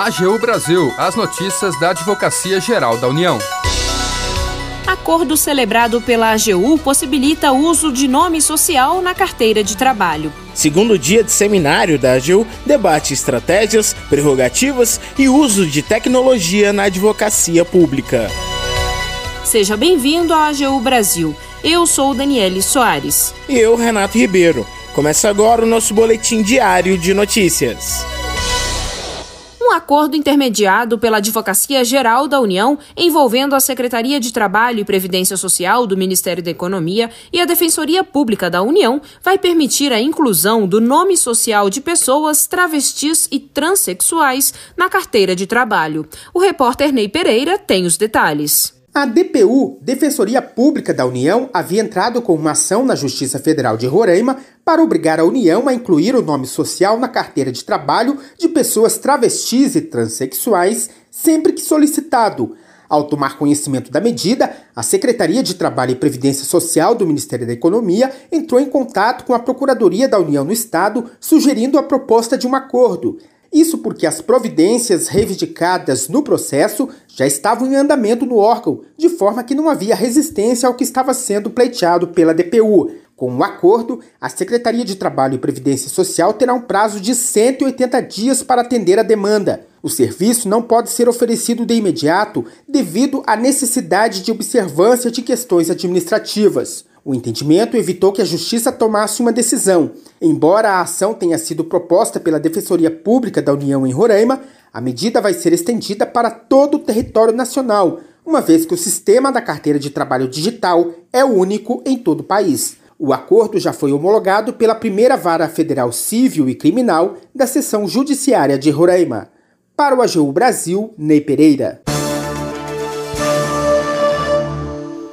AGU Brasil, as notícias da Advocacia Geral da União. Acordo celebrado pela AGU possibilita o uso de nome social na carteira de trabalho. Segundo dia de seminário da AGU, debate estratégias, prerrogativas e uso de tecnologia na advocacia pública. Seja bem-vindo à AGU Brasil. Eu sou Daniele Soares. E eu, Renato Ribeiro. Começa agora o nosso boletim diário de notícias um acordo intermediado pela Advocacia Geral da União, envolvendo a Secretaria de Trabalho e Previdência Social do Ministério da Economia e a Defensoria Pública da União, vai permitir a inclusão do nome social de pessoas travestis e transexuais na carteira de trabalho. O repórter Ney Pereira tem os detalhes. A DPU, Defensoria Pública da União, havia entrado com uma ação na Justiça Federal de Roraima para obrigar a União a incluir o nome social na carteira de trabalho de pessoas travestis e transexuais sempre que solicitado. Ao tomar conhecimento da medida, a Secretaria de Trabalho e Previdência Social do Ministério da Economia entrou em contato com a Procuradoria da União no Estado, sugerindo a proposta de um acordo. Isso porque as providências reivindicadas no processo já estavam em andamento no órgão, de forma que não havia resistência ao que estava sendo pleiteado pela DPU. Com o um acordo, a Secretaria de Trabalho e Previdência Social terá um prazo de 180 dias para atender a demanda. O serviço não pode ser oferecido de imediato devido à necessidade de observância de questões administrativas. O entendimento evitou que a Justiça tomasse uma decisão. Embora a ação tenha sido proposta pela Defensoria Pública da União em Roraima, a medida vai ser estendida para todo o território nacional, uma vez que o sistema da carteira de trabalho digital é único em todo o país. O acordo já foi homologado pela primeira vara federal civil e criminal da seção judiciária de Roraima. Para o AGU Brasil, Ney Pereira.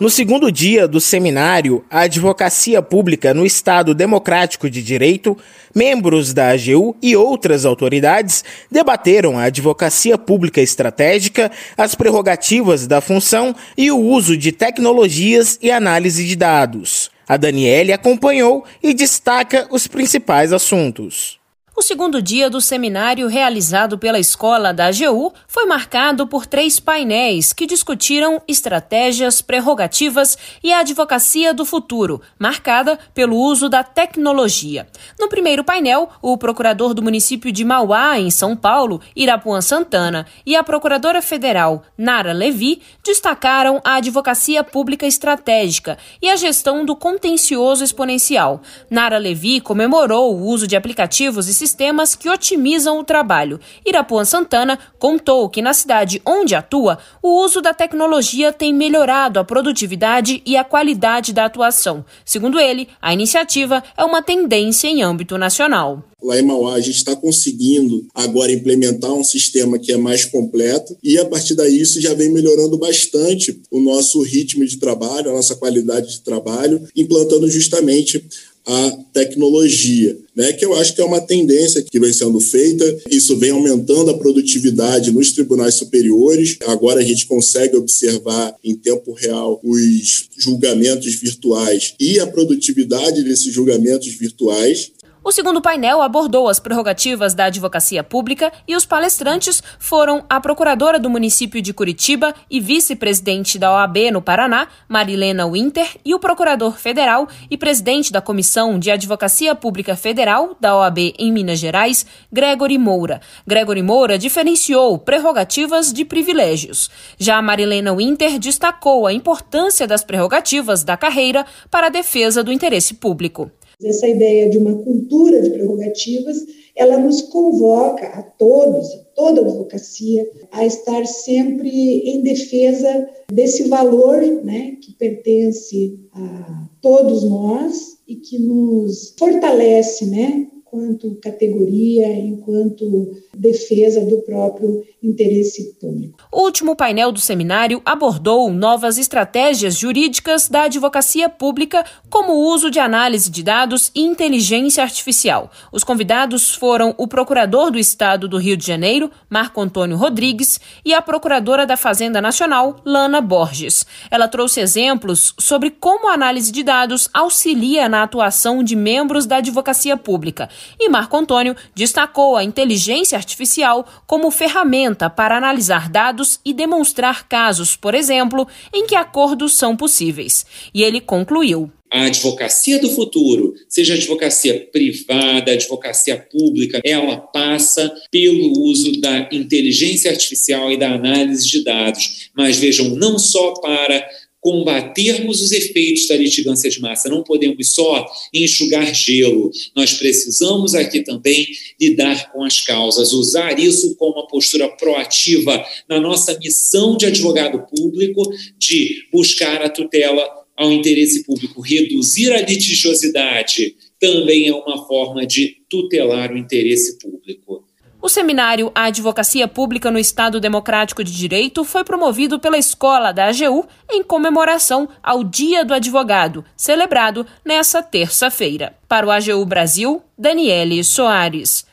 No segundo dia do seminário A Advocacia Pública no Estado Democrático de Direito, membros da AGU e outras autoridades debateram a advocacia pública estratégica, as prerrogativas da função e o uso de tecnologias e análise de dados. A Daniele acompanhou e destaca os principais assuntos. O segundo dia do seminário realizado pela escola da AGU foi marcado por três painéis que discutiram estratégias, prerrogativas e a advocacia do futuro, marcada pelo uso da tecnologia. No primeiro painel, o procurador do município de Mauá, em São Paulo, Irapuã Santana, e a procuradora federal, Nara Levi, destacaram a advocacia pública estratégica e a gestão do contencioso exponencial. Nara Levi comemorou o uso de aplicativos e sistemas que otimizam o trabalho. Irapuã Santana contou que na cidade onde atua, o uso da tecnologia tem melhorado a produtividade e a qualidade da atuação. Segundo ele, a iniciativa é uma tendência em âmbito nacional lá em Mauá, a gente está conseguindo agora implementar um sistema que é mais completo e a partir daí isso já vem melhorando bastante o nosso ritmo de trabalho, a nossa qualidade de trabalho, implantando justamente a tecnologia, né, que eu acho que é uma tendência que vem sendo feita. Isso vem aumentando a produtividade nos tribunais superiores. Agora a gente consegue observar em tempo real os julgamentos virtuais e a produtividade desses julgamentos virtuais. O segundo painel abordou as prerrogativas da advocacia pública e os palestrantes foram a procuradora do município de Curitiba e vice-presidente da OAB no Paraná, Marilena Winter, e o procurador federal e presidente da Comissão de Advocacia Pública Federal da OAB em Minas Gerais, Gregory Moura. Gregory Moura diferenciou prerrogativas de privilégios. Já Marilena Winter destacou a importância das prerrogativas da carreira para a defesa do interesse público. Essa ideia de uma cultura de prerrogativas, ela nos convoca a todos, a toda a advocacia, a estar sempre em defesa desse valor né, que pertence a todos nós e que nos fortalece né, enquanto categoria, enquanto defesa do próprio interesse público. O último painel do seminário abordou novas estratégias jurídicas da advocacia pública, como o uso de análise de dados e inteligência artificial. Os convidados foram o procurador do Estado do Rio de Janeiro, Marco Antônio Rodrigues, e a procuradora da Fazenda Nacional, Lana Borges. Ela trouxe exemplos sobre como a análise de dados auxilia na atuação de membros da advocacia pública E Marco Antônio destacou a inteligência artificial como ferramenta para analisar dados e demonstrar casos, por exemplo, em que acordos são possíveis. E ele concluiu a advocacia do futuro, seja advocacia privada, advocacia pública, ela passa pelo uso da inteligência artificial e da análise de dados. Mas vejam, não só para combatermos os efeitos da litigância de massa. Não podemos só enxugar gelo. Nós precisamos aqui também lidar com as causas, usar isso como uma postura proativa na nossa missão de advogado público de buscar a tutela ao interesse público, reduzir a litigiosidade, também é uma forma de tutelar o interesse público. O seminário A Advocacia Pública no Estado Democrático de Direito foi promovido pela Escola da AGU em comemoração ao Dia do Advogado, celebrado nesta terça-feira. Para o AGU Brasil, Daniele Soares.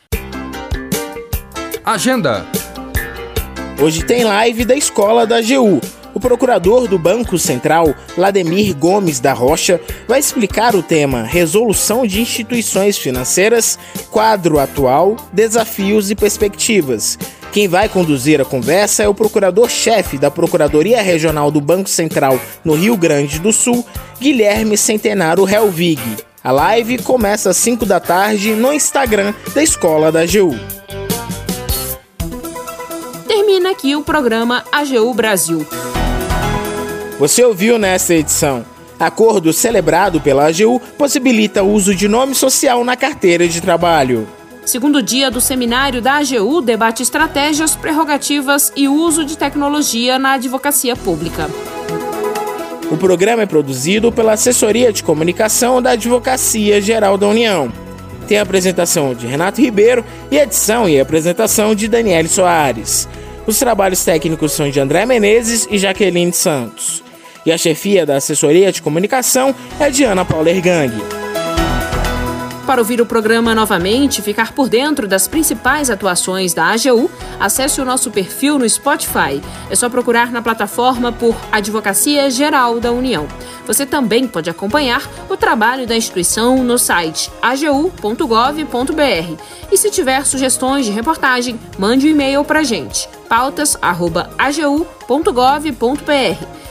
Agenda. Hoje tem live da Escola da AGU o procurador do Banco Central, Lademir Gomes da Rocha, vai explicar o tema Resolução de Instituições Financeiras, quadro atual, desafios e perspectivas. Quem vai conduzir a conversa é o procurador-chefe da Procuradoria Regional do Banco Central no Rio Grande do Sul, Guilherme Centenaro Helvig. A live começa às 5 da tarde no Instagram da Escola da AGU. Termina aqui o programa AGU Brasil. Você ouviu nesta edição. Acordo celebrado pela AGU possibilita o uso de nome social na carteira de trabalho. Segundo dia do seminário da AGU debate estratégias, prerrogativas e uso de tecnologia na advocacia pública. O programa é produzido pela Assessoria de Comunicação da Advocacia Geral da União. Tem a apresentação de Renato Ribeiro e edição e apresentação de Daniele Soares. Os trabalhos técnicos são de André Menezes e Jaqueline Santos e a chefia da assessoria de comunicação é de Ana Paula Ergang. Para ouvir o programa novamente e ficar por dentro das principais atuações da AGU, acesse o nosso perfil no Spotify. É só procurar na plataforma por Advocacia Geral da União. Você também pode acompanhar o trabalho da instituição no site agu.gov.br. E se tiver sugestões de reportagem, mande um e-mail para a gente, pautas.agu.gov.br.